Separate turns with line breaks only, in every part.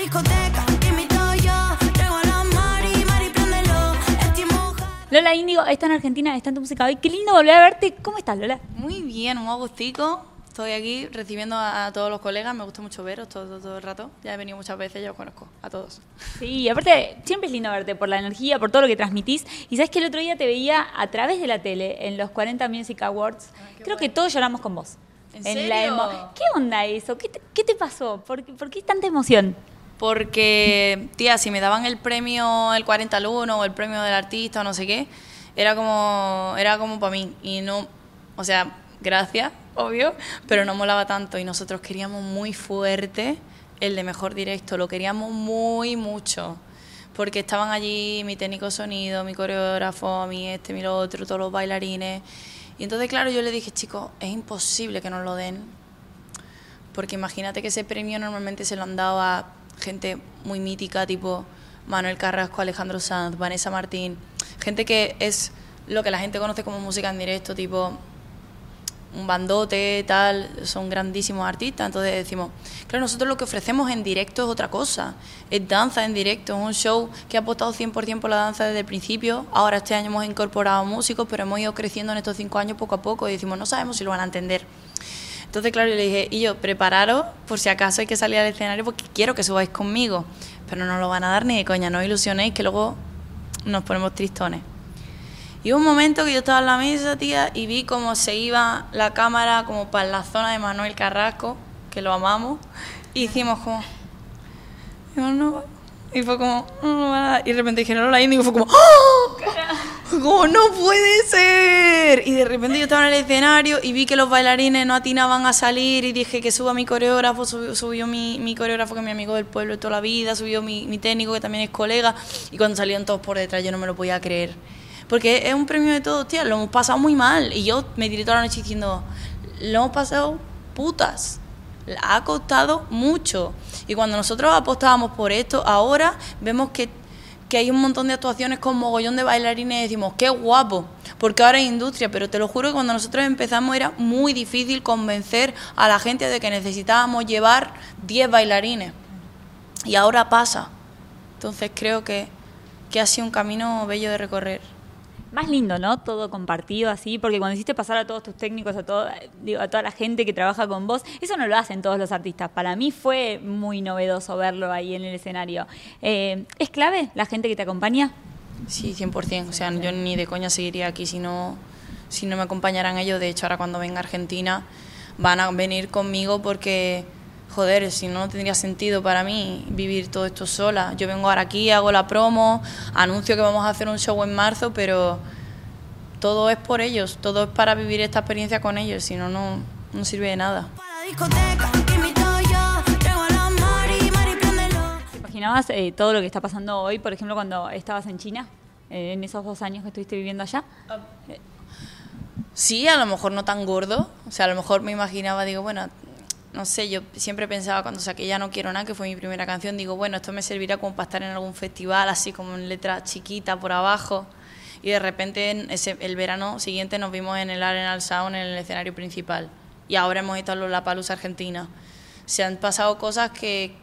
discoteca, invito yo, traigo a la Mari, Mari, préndelo, estoy mojada.
Lola Índigo está en Argentina, está en tu música hoy. Qué lindo volver a verte. ¿Cómo estás, Lola?
Muy bien, un agustico. Estoy aquí recibiendo a, a todos los colegas. Me gusta mucho veros todo, todo, todo el rato. Ya he venido muchas veces, ya os conozco a todos.
Sí, aparte, siempre es lindo verte por la energía, por todo lo que transmitís. Y sabes que el otro día te veía a través de la tele en los 40 Music Awards. Creo que todos lloramos con vos.
¿En
la
serio?
emo- ¿Qué onda eso? ¿Qué te, qué te pasó? ¿Por, qué- por qué tanta emoción?
Porque, tía, si me daban el premio el 40 al 1 o el premio del artista o no sé qué, era como, era como para mí. Y no, o sea, gracias, obvio, pero no molaba tanto. Y nosotros queríamos muy fuerte el de mejor directo, lo queríamos muy mucho. Porque estaban allí mi técnico sonido, mi coreógrafo, mi este, mi lo otro, todos los bailarines. Y entonces, claro, yo le dije, chicos, es imposible que nos lo den porque imagínate que ese premio normalmente se lo han dado a gente muy mítica, tipo Manuel Carrasco, Alejandro Sanz, Vanessa Martín, gente que es lo que la gente conoce como música en directo, tipo un bandote, tal, son grandísimos artistas. Entonces decimos, claro, nosotros lo que ofrecemos en directo es otra cosa. Es danza en directo, es un show que ha apostado 100% por la danza desde el principio. Ahora este año hemos incorporado músicos, pero hemos ido creciendo en estos cinco años poco a poco y decimos, no sabemos si lo van a entender. Entonces, claro, yo le dije, y yo, prepararos por si acaso hay que salir al escenario porque quiero que subáis conmigo. Pero no lo van a dar ni de coña, no os ilusionéis que luego nos ponemos tristones. Y hubo un momento que yo estaba en la mesa, tía, y vi cómo se iba la cámara como para la zona de Manuel Carrasco, que lo amamos, y hicimos como... digo, no, y fue como... "No, no van a dar". Y de repente dijeron, hola, Índigo, y fue como... ¡Oh! No puede ser. Y de repente yo estaba en el escenario y vi que los bailarines no atinaban a salir y dije que suba mi coreógrafo, subió, subió mi, coreógrafo que es mi amigo del pueblo de toda la vida, subió mi, técnico que también es colega y cuando salieron todos por detrás yo no me lo podía creer. Porque es un premio de todos, tía, lo hemos pasado muy mal y yo me tiré toda la noche diciendo, lo hemos pasado putas. Ha costado mucho. Y cuando nosotros apostábamos por esto, ahora vemos que que hay un montón de actuaciones con mogollón de bailarines y decimos, qué guapo, porque ahora hay industria, pero te lo juro que cuando nosotros empezamos era muy difícil convencer a la gente de que necesitábamos llevar 10 bailarines. Y ahora pasa. Entonces creo que, que ha sido un camino bello de recorrer.
Más lindo, ¿no? Todo compartido así, porque cuando hiciste pasar a todos tus técnicos, a, todo, digo, a toda la gente que trabaja con vos, eso no lo hacen todos los artistas. Para mí fue muy novedoso verlo ahí en el escenario. Eh, ¿Es clave la gente que te acompaña?
Sí, 100%. O sea, yo ni de coña seguiría aquí si no, si no me acompañaran ellos. De hecho, ahora cuando venga a Argentina van a venir conmigo porque, joder, si no, no tendría sentido para mí vivir todo esto sola. Yo vengo ahora aquí, hago la promo, anuncio que vamos a hacer un show en marzo, pero todo es por ellos, todo es para vivir esta experiencia con ellos, si no, no, no sirve de nada.
¿Te imaginabas eh, todo lo que está pasando hoy, por ejemplo, cuando estabas en China, eh, en esos dos años que estuviste viviendo allá?
Sí, a lo mejor no tan gordo. O sea, a lo mejor me imaginaba, digo, bueno, no sé, yo siempre pensaba cuando saqué Ya no quiero nada, que fue mi primera canción, digo, bueno, esto me servirá como para estar en algún festival, así como en letra chiquita por abajo. Y de repente, en ese, el verano siguiente nos vimos en el Arenal Sound, en el escenario principal. Y ahora hemos estado en la Palusa Argentina. Se han pasado cosas que,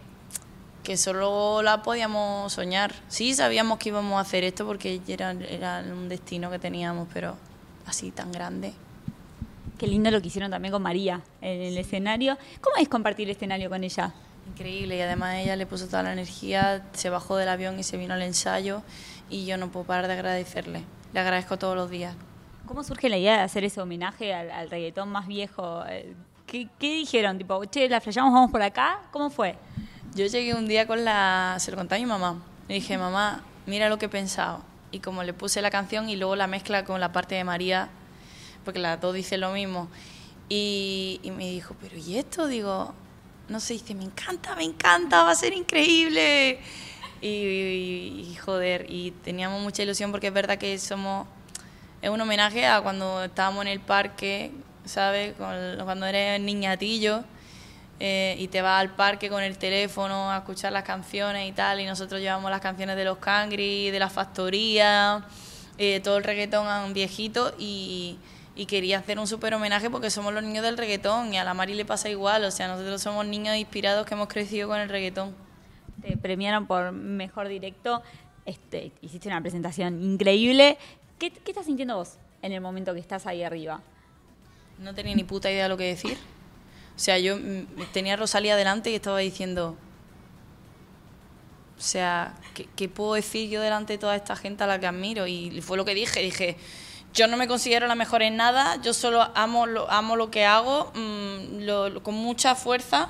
que solo la podíamos soñar. Sí, sabíamos que íbamos a hacer esto porque era, era un destino que teníamos, pero así tan grande.
Qué lindo lo que hicieron también con María en el escenario. ¿Cómo es compartir escenario con ella?
Increíble y además ella le puso toda la energía, se bajó del avión y se vino al ensayo y yo no puedo parar de agradecerle. Le agradezco todos los días.
¿Cómo surge la idea de hacer ese homenaje al, al reggaetón más viejo? Eh, ¿Qué, qué dijeron? Tipo, che, la flayamos, vamos por acá. ¿Cómo fue?
Yo llegué un día con la... se lo conté a mi mamá. Le dije, mamá, mira lo que he pensado. Y como le puse la canción y luego la mezcla con la parte de María, porque las dos dicen lo mismo. Y, y me dijo, pero ¿y esto? Digo, no sé, dice, me encanta, me encanta, va a ser increíble. Y, y- y, joder, y teníamos mucha ilusión porque es verdad que somos, es un homenaje a cuando estábamos en el parque, ¿sabes? Cuando eres niñatillo eh, y te vas al parque con el teléfono a escuchar las canciones y tal, y nosotros llevamos las canciones de los Cangri, de la Factoría, eh, todo el reggaetón a un viejito y, y quería hacer un súper homenaje porque somos los niños del reggaetón y a la Mari le pasa igual, o sea, nosotros somos niños inspirados que hemos crecido con el reggaetón.
te premiaron por mejor directo. Este, hiciste una presentación increíble. ¿Qué, qué estás sintiendo vos en el momento que estás ahí arriba?
No tenía ni puta idea de lo que decir. O sea, yo mm, tenía a Rosalía delante y estaba diciendo. O sea, ¿qué, qué puedo decir yo delante de toda esta gente a la que admiro? Y fue lo que dije. Dije, yo no me considero la mejor en nada, yo solo amo lo, amo lo que hago mm, lo- con mucha fuerza.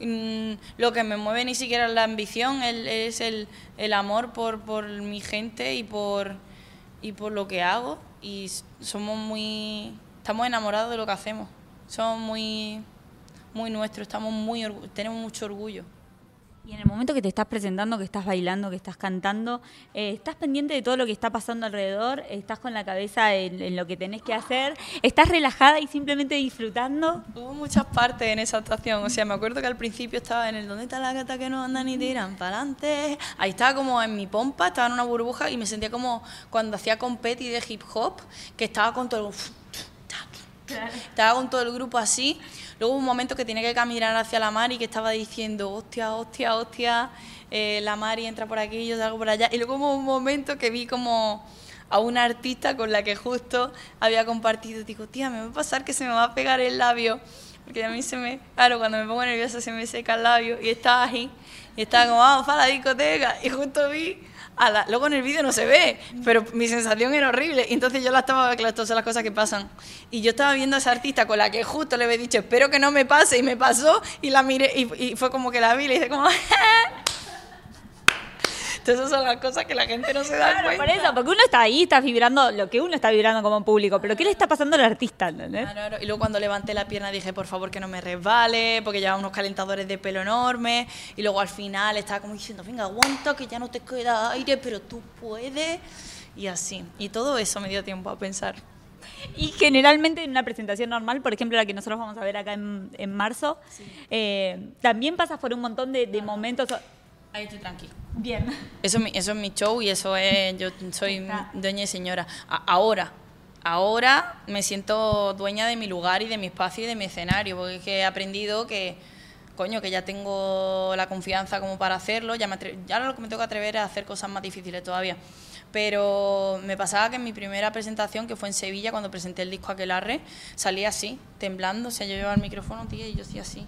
Mm, lo que me mueve ni siquiera es la ambición, es el, el amor por, por mi gente y por, y por lo que hago. Y somos muy. Estamos enamorados de lo que hacemos. Somos muy, muy nuestros, estamos muy tenemos mucho orgullo.
Y en el momento que te estás presentando, que estás bailando, que estás cantando, eh, ¿estás pendiente de todo lo que está pasando alrededor? ¿Estás con la cabeza en, lo que tenés que hacer? ¿Estás relajada y simplemente disfrutando?
Hubo muchas partes en esa actuación. O sea, me acuerdo que al principio estaba en el ¿Dónde está la gata que no anda ni tiran para adelante? Ahí estaba como en mi pompa, estaba en una burbuja y me sentía como cuando hacía competi de hip hop, que estaba con todo el... Estaba con todo el grupo así. Luego hubo un momento que tenía que caminar hacia la mar y que estaba diciendo, hostia, hostia, hostia, eh, la Mari entra por aquí, yo salgo por allá. Y luego hubo un momento que vi como a una artista con la que justo había compartido. Digo, tía, me va a pasar que se me va a pegar el labio. Porque a mí se me, claro, cuando me pongo nerviosa se me seca el labio. Y estaba ahí, y estaba como, vamos para la discoteca. Y justo vi, a la, luego en el vídeo no se ve, pero mi sensación era horrible. Y entonces yo la estaba, claro, todas las cosas que pasan. Y yo estaba viendo a esa artista con la que justo le había dicho, espero que no me pase. Y me pasó, y la miré, y, y fue como que la vi, y le hice como, Entonces esas son las cosas que la gente no se da
Claro,
cuenta.
por eso, porque uno está ahí, está vibrando lo que uno está vibrando como público, pero ¿qué le está pasando al artista? ¿entendés?
Claro, claro. Y luego cuando levanté la pierna dije, por favor, que no me resbale, porque llevaba unos calentadores de pelo enormes. Y luego al final estaba como diciendo, venga, aguanta, que ya no te queda aire, pero tú puedes. Y así. Y todo eso me dio tiempo a pensar.
Y generalmente en una presentación normal, por ejemplo la que nosotros vamos a ver acá en, en marzo, eh, también pasas por un montón de, de momentos.
Ahí estoy tranquila.
Bien.
Eso es, mi, eso es mi show y eso es, yo soy dueña y señora. A- ahora, ahora me siento dueña de mi lugar y de mi espacio y de mi escenario, porque es que he aprendido que, coño, que ya tengo la confianza como para hacerlo, ya, me atre- ya lo que me tengo que atrever es a hacer cosas más difíciles todavía. Pero me pasaba que en mi primera presentación, que fue en Sevilla, cuando presenté el disco Aquelarre, salía así, temblando, o sea, yo llevaba el micrófono, tía, y yo hacía así.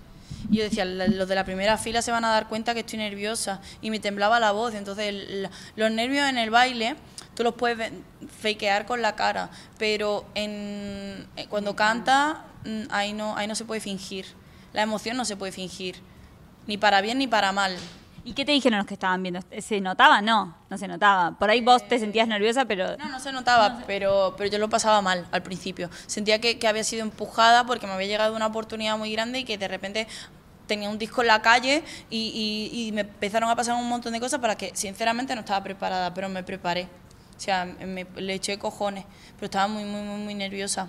Y yo decía, "La- los de la primera fila se van a dar cuenta que estoy nerviosa. Y me temblaba la voz. Entonces, el- los nervios en el baile, tú los puedes fakear con la cara. Pero en, eh, cuando canta, mm, ahí no, ahí no se puede fingir. La emoción no se puede fingir. Ni para bien ni para mal.
¿Y qué te dijeron los que estaban viendo? ¿Se notaba? No, no se notaba. Por ahí vos te sentías nerviosa, pero...
No, no se notaba, pero, pero yo lo pasaba mal al principio. Sentía que, que había sido empujada porque me había llegado una oportunidad muy grande y que de repente tenía un disco en la calle y, y- y me empezaron a pasar un montón de cosas para que sinceramente no estaba preparada, pero me preparé. O sea, me, le eché cojones, pero estaba muy, muy, muy, muy nerviosa.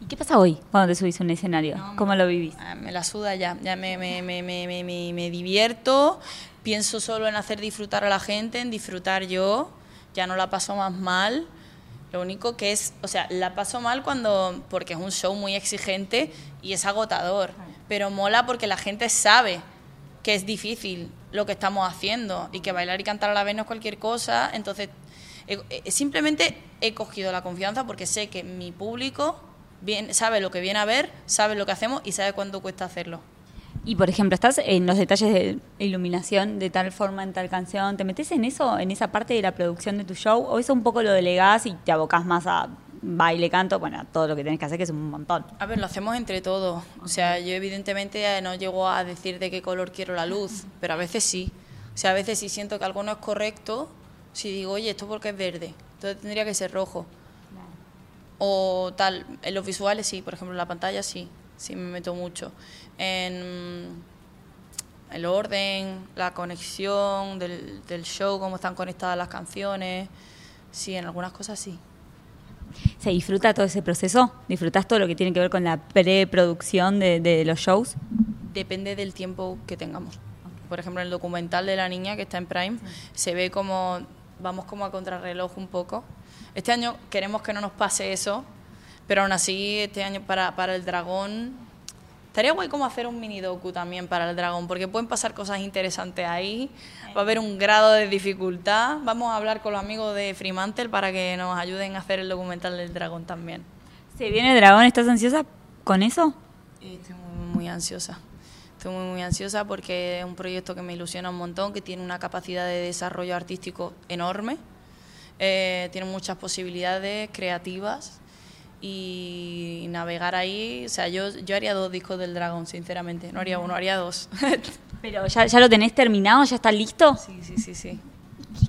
¿Y qué pasa hoy cuando te subís a un escenario? ¿Cómo lo vivís?
Ah, Me la suda ya, ya me, me- me divierto, pienso solo en hacer disfrutar a la gente, en disfrutar yo, ya no la paso más mal. Lo único que es, o sea, la paso mal cuando, porque es un show muy exigente y es agotador, pero mola porque la gente sabe que es difícil lo que estamos haciendo y que bailar y cantar a la vez no es cualquier cosa, entonces simplemente he cogido la confianza porque sé que mi público bien, sabe lo que viene a ver, sabe lo que hacemos y sabe cuánto cuesta hacerlo.
Y por ejemplo, ¿estás en los detalles de iluminación de tal forma en tal canción? ¿Te metes en eso, en esa parte de la producción de tu show? ¿O eso un poco lo delegás y te abocás más a baile, canto? Bueno, todo lo que tenés que hacer, que es un montón.
A ver, lo hacemos entre todos. O sea, yo evidentemente eh, no llego a decir de qué color quiero la luz, pero a veces sí. O sea, a veces si siento que algo no es correcto, si digo, oye, esto porque es verde, entonces tendría que ser rojo. O tal, en los visuales sí, por ejemplo, en la pantalla sí, sí me meto mucho. En el orden, la conexión del, del show, cómo están conectadas las canciones, sí, en algunas cosas sí.
¿Se disfruta todo ese proceso? ¿Disfrutás todo lo que tiene que ver con la preproducción de, de los shows?
Depende del tiempo que tengamos. Por ejemplo, en el documental de la niña que está en Prime, se ve como vamos como a contrarreloj un poco. Este año queremos que no nos pase eso, pero aún así este año para, para el dragón Estaría guay como hacer un mini docu también para el dragón, porque pueden pasar cosas interesantes ahí. Va a haber un grado de dificultad. Vamos a hablar con los amigos de Fremantle para que nos ayuden a hacer el documental del dragón también.
¿Se viene Dragón? ¿Estás ansiosa con eso?
Estoy muy, muy ansiosa. Estoy muy, muy ansiosa porque es un proyecto que me ilusiona un montón, que tiene una capacidad de desarrollo artístico enorme, eh, tiene muchas posibilidades creativas y navegar ahí, o sea, yo, yo haría dos discos del dragón, sinceramente, no haría uno, haría dos.
Pero ya, ya lo tenés terminado, ya está listo.
sí, sí, sí, sí.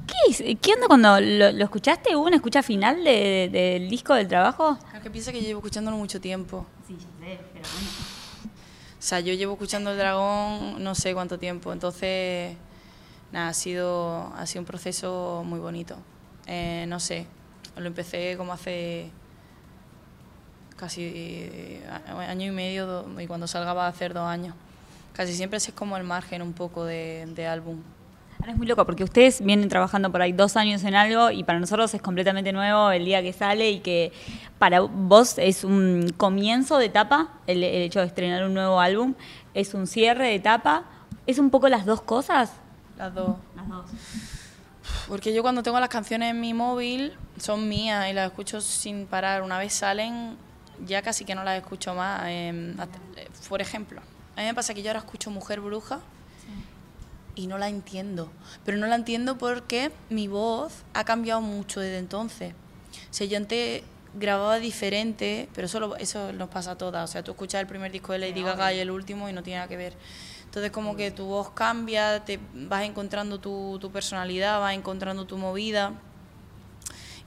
¿Qué, es? ¿Qué onda cuando lo, lo escuchaste? ¿Hubo una escucha final de- de- del disco del trabajo?
Es que piensa que yo llevo escuchándolo mucho tiempo.
Sí, ya sé, pero bueno.
O sea, yo llevo escuchando el dragón no sé cuánto tiempo, entonces, nada, ha sido, ha sido un proceso muy bonito. Eh, no sé, lo empecé como hace casi eh, año y medio y cuando salga va a hacer dos años. Casi siempre ese es como el margen un poco de, de álbum.
Ahora es muy loco porque ustedes vienen trabajando por ahí dos años en algo y para nosotros es completamente nuevo el día que sale y que para vos es un comienzo de etapa, el, el hecho de estrenar un nuevo álbum, es un cierre de etapa, es un poco las dos cosas.
Las dos.
Las dos.
Porque yo cuando tengo las canciones en mi móvil son mías y las escucho sin parar. Una vez salen, ya casi que no las escucho más. Eh, hasta- eh, por ejemplo, a mí me pasa que yo ahora escucho Mujer Bruja y no la entiendo. Pero no la entiendo porque mi voz ha cambiado mucho desde entonces. O sea, yo antes grababa diferente, pero eso, lo- eso nos pasa a todas. O sea, tú escuchas el primer disco de Lady Gaga y el último y no tiene nada que ver. Entonces, como que tu voz cambia, te vas encontrando tu, tu personalidad, vas encontrando tu movida.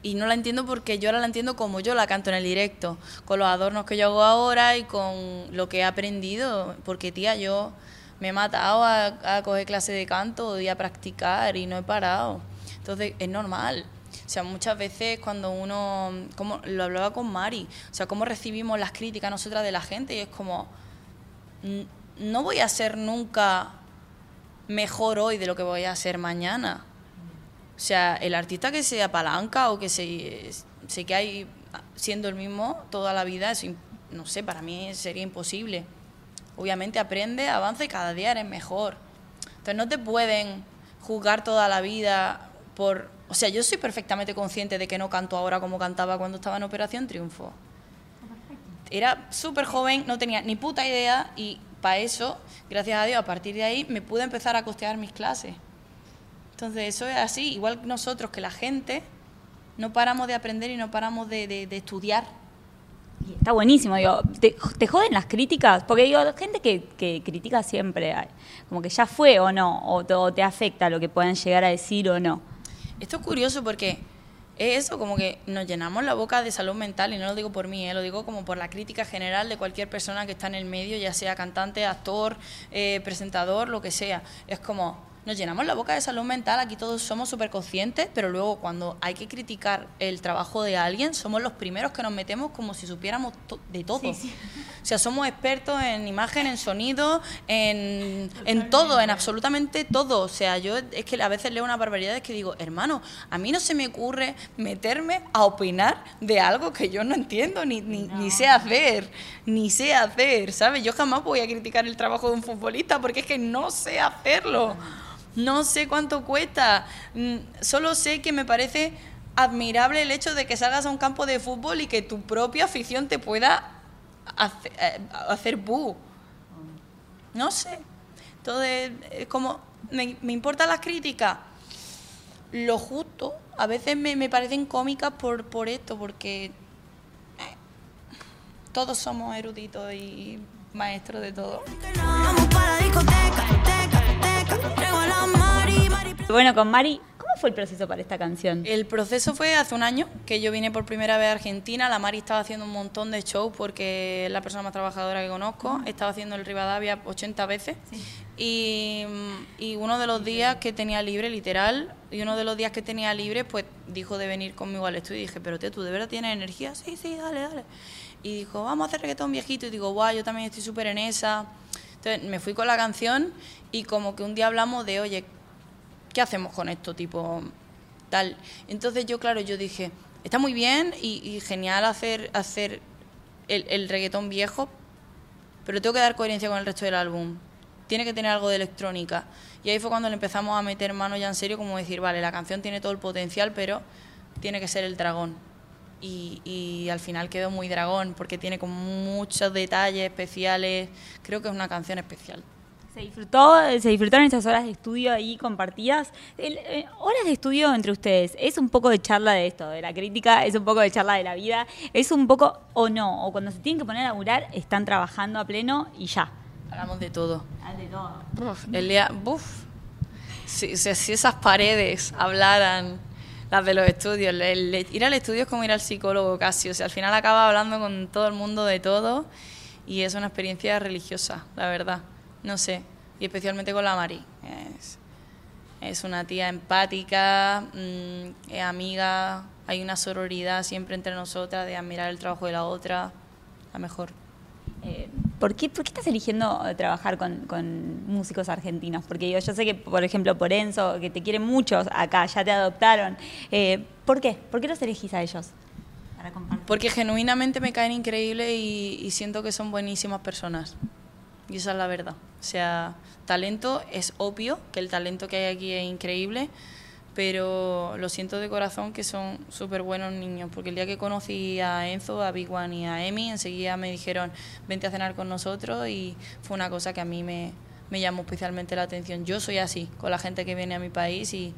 Y no la entiendo porque yo ahora la entiendo como yo la canto en el directo, con los adornos que yo hago ahora y con lo que he aprendido. Porque, tía, yo me he matado a, coger clases de canto y a practicar y no he parado. Entonces, es normal. O sea, muchas veces cuando uno, como lo hablaba con Mari, o sea, cómo recibimos las críticas nosotras de la gente y es como, "N- no voy a ser nunca mejor hoy de lo que voy a ser mañana. O sea, el artista que se apalanca o que se, se queda ahí siendo el mismo toda la vida, es no sé, para mí sería imposible. Obviamente aprende, avanza y cada día eres mejor. Entonces no te pueden juzgar toda la vida por... O sea, yo soy perfectamente consciente de que no canto ahora como cantaba cuando estaba en Operación Triunfo. Era súper joven, no tenía ni puta idea y para eso, gracias a Dios, a partir de ahí me pude empezar a costear mis clases. Entonces eso es así, igual que nosotros, que la gente no paramos de aprender y no paramos de, de- de estudiar.
Y está buenísimo, digo, ¿te, te joden las críticas? Porque digo, gente que, que critica siempre, como que ya fue o no, o te, o te afecta lo que puedan llegar a decir o no.
Esto es curioso porque es eso, como que nos llenamos la boca de salud mental, y no lo digo por mí, eh, lo digo como por la crítica general de cualquier persona que está en el medio, ya sea cantante, actor, eh, presentador, lo que sea. Es como, nos llenamos la boca de salud mental, aquí todos somos súper conscientes, pero luego cuando hay que criticar el trabajo de alguien, somos los primeros que nos metemos como si supiéramos to- de todo. O sea, somos expertos en imagen, en sonido, en, en todo, en absolutamente todo. O sea, yo es que a veces leo una barbaridad que digo, hermano, a mí no se me ocurre meterme a opinar de algo que yo no entiendo, ni, ni, ni sé hacer, ni sé hacer, ¿sabes? Yo jamás voy a criticar el trabajo de un futbolista porque es que no sé hacerlo. No sé cuánto cuesta. Mm, Solo sé que me parece admirable el hecho de que salgas a un campo de fútbol y que tu propia afición te pueda hace- eh, hacer bu. No sé. Entonces, es como, me, me importan las críticas. Lo justo, a veces me, me parecen cómicas por, por esto, porque eh, todos somos eruditos y maestros de todo.
Bueno, con Mari, ¿cómo fue el proceso para esta canción?
El proceso fue hace un año que yo vine por primera vez a Argentina. La Mari estaba haciendo un montón de shows porque es la persona más trabajadora que conozco. Estaba haciendo el Rivadavia 80 veces. Y, y uno de los días que tenía libre, literal, y uno de los días que tenía libre, pues dijo de venir conmigo al estudio. Y dije, pero tío, ¿tú de verdad tienes energía? Sí, sí, dale, dale. Y dijo, vamos a hacer reggaetón viejito. Y digo, guau, yo también estoy súper en esa. Entonces me fui con la canción y como que un día hablamos de, oye, ¿qué hacemos con esto? Tipo, tal. Entonces yo, claro, yo dije, está muy bien y, genial hacer, hacer el, el reggaetón viejo, pero tengo que dar coherencia con el resto del álbum. Tiene que tener algo de electrónica. Y ahí fue cuando le empezamos a meter mano ya en serio, como decir, vale, la canción tiene todo el potencial, pero tiene que ser el dragón. Y, y al final quedó muy dragón, porque tiene como muchos detalles especiales. Creo que es una canción especial.
Se disfrutó, se disfrutaron esas horas de estudio ahí compartidas. El, eh, horas de estudio entre ustedes, ¿es un poco de charla de esto, de la crítica? ¿Es un poco de charla de la vida? ¿Es un poco o no? O cuando se tienen que poner a laburar, están trabajando a pleno y ya.
Hablamos de todo.
Ah, de todo.
El día, buf, si, si- si esas paredes hablaran, las de los estudios, el- el- ir al estudio es como ir al psicólogo casi, o sea, al final acaba hablando con todo el mundo de todo y es una experiencia religiosa, la verdad, no sé, y especialmente con la Mari. Es, es una tía empática, mm, es amiga, hay una sororidad siempre entre nosotras de admirar el trabajo de la otra, la mejor.
Eh, ¿por, qué, ¿Por qué estás eligiendo eh, trabajar con, con músicos argentinos? Porque yo, yo sé que, por ejemplo, por Enzo, que te quieren muchos acá, ya te adoptaron. Eh, ¿Por qué? ¿Por qué los elegís a ellos? Para.
Porque genuinamente me caen increíbles y, y siento que son buenísimas personas. Y esa es la verdad. O sea, talento es obvio, que el talento que hay aquí es increíble, pero lo siento de corazón que son súper buenos niños. Porque el día que conocí a Enzo, a Big One y a Emi, enseguida me dijeron, vente a cenar con nosotros y fue una cosa que a mí me, me llamó especialmente la atención. Yo soy así, con la gente que viene a mi país y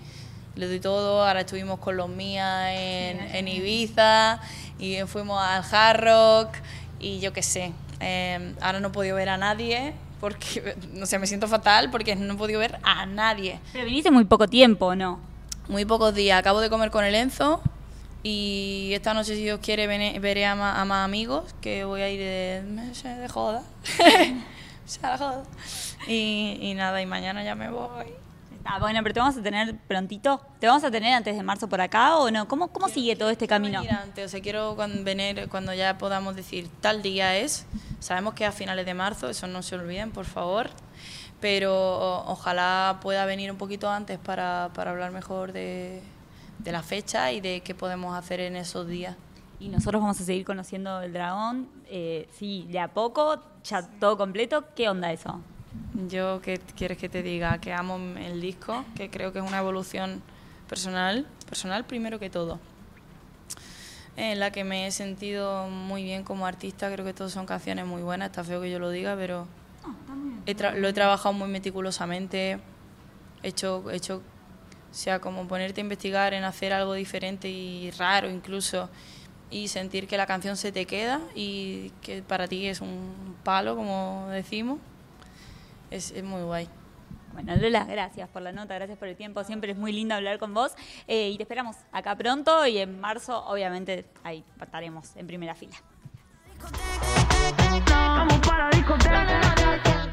le doy todo. Ahora estuvimos con los mías en, en Ibiza y fuimos al Hard Rock y yo qué sé. Eh, ahora no he podido ver a nadie porque, no sé, me siento fatal porque no he podido ver a nadie.
Pero viniste muy poco tiempo, ¿no?
Muy pocos días. Acabo de comer con el Enzo y esta noche, si Dios quiere, veré a, ma- a más amigos que voy a ir de, de joda. De joda. Y, y nada, y mañana ya me voy.
Ah, bueno, pero te vamos a tener prontito. ¿Te vamos a tener antes de marzo por acá o no? ¿Cómo, cómo sigue todo este camino?
venir antes, o sea, quiero cuando, venir cuando ya podamos decir tal día es. Sabemos que a finales de marzo, eso no se olviden, por favor. Pero ojalá pueda venir un poquito antes para, para hablar mejor de, de la fecha y de qué podemos hacer en esos días.
Y nosotros vamos a seguir conociendo el dragón. Eh, sí, de a poco, ya todo completo. ¿Qué onda eso?
Yo, ¿qué quieres que te diga? Que amo el disco, que creo que es una evolución personal, personal primero que todo, en la que me he sentido muy bien como artista. Creo que todas son canciones muy buenas, está feo que yo lo diga, pero he tra- lo he trabajado muy meticulosamente, he hecho, he hecho, o sea, como ponerte a investigar en hacer algo diferente y raro incluso, y sentir que la canción se te queda y que para ti es un palo, como decimos, es, es muy guay.
Bueno, Lola, gracias por la nota, gracias por el tiempo. Siempre es muy lindo hablar con vos. Eh, y te esperamos acá pronto y en marzo, obviamente, ahí estaremos en primera fila.
Vamos para la discoteca.